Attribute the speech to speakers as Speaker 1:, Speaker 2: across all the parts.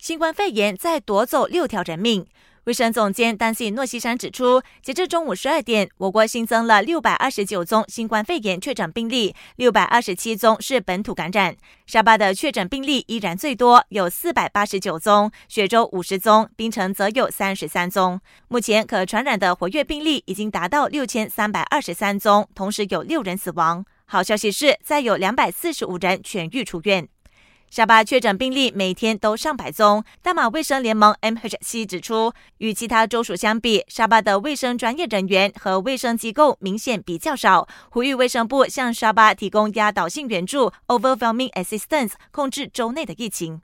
Speaker 1: 新冠肺炎再夺走六条人命。卫生总监丹西诺西山指出，截至中午十二点，我国新增了六百二十九宗新冠肺炎确诊病例，六百二十七宗是本土感染。沙巴的确诊病例依然最多，有四百八十九宗；雪州五十宗，槟城则有三十三宗。目前可传染的活跃病例已经达到六千三百二十三宗，同时有六人死亡。好消息是，再有两百四十五人痊愈出院。沙巴确诊病例每天都上百宗。大马卫生联盟 MHC 指出，与其他州属相比，沙巴的卫生专业人员和卫生机构明显比较少，呼吁卫生部向沙巴提供压倒性援助 （Overwhelming Assistance），控制州内的疫情。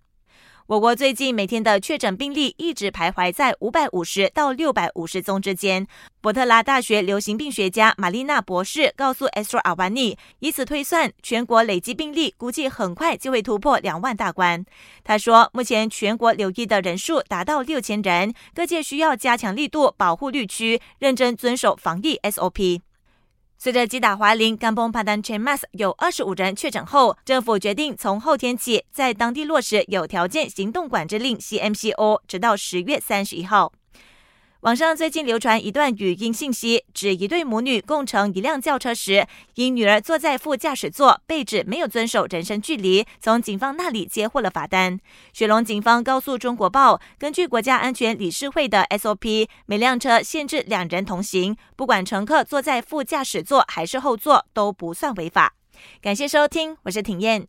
Speaker 1: 我国最近每天的确诊病例一直徘徊在五百五十到六百五十宗之间。伯特拉大学流行病学家玛丽娜博士告诉 Astro 阿瓦尼，以此推算，全国累计病例估计很快就会突破两万大关。他说，目前全国留医的人数达到六千人，各界需要加强力度保护绿区，认真遵守防疫 SOP。随着击打华林甘崩帕丹 Chemas 有二十五人确诊后，政府决定从后天起在当地落实有条件行动管制令 （CMCO），直到十月三十一号。网上最近流传一段语音信息，指一对母女共乘一辆轿车时，因女儿坐在副驾驶座，被指没有遵守人身距离，从警方那里接获了罚单。雪龙警方告诉中国报，根据国家安全理事会的 SOP，每辆车限制两人同行，不管乘客坐在副驾驶座还是后座，都不算违法。感谢收听，我是挺燕。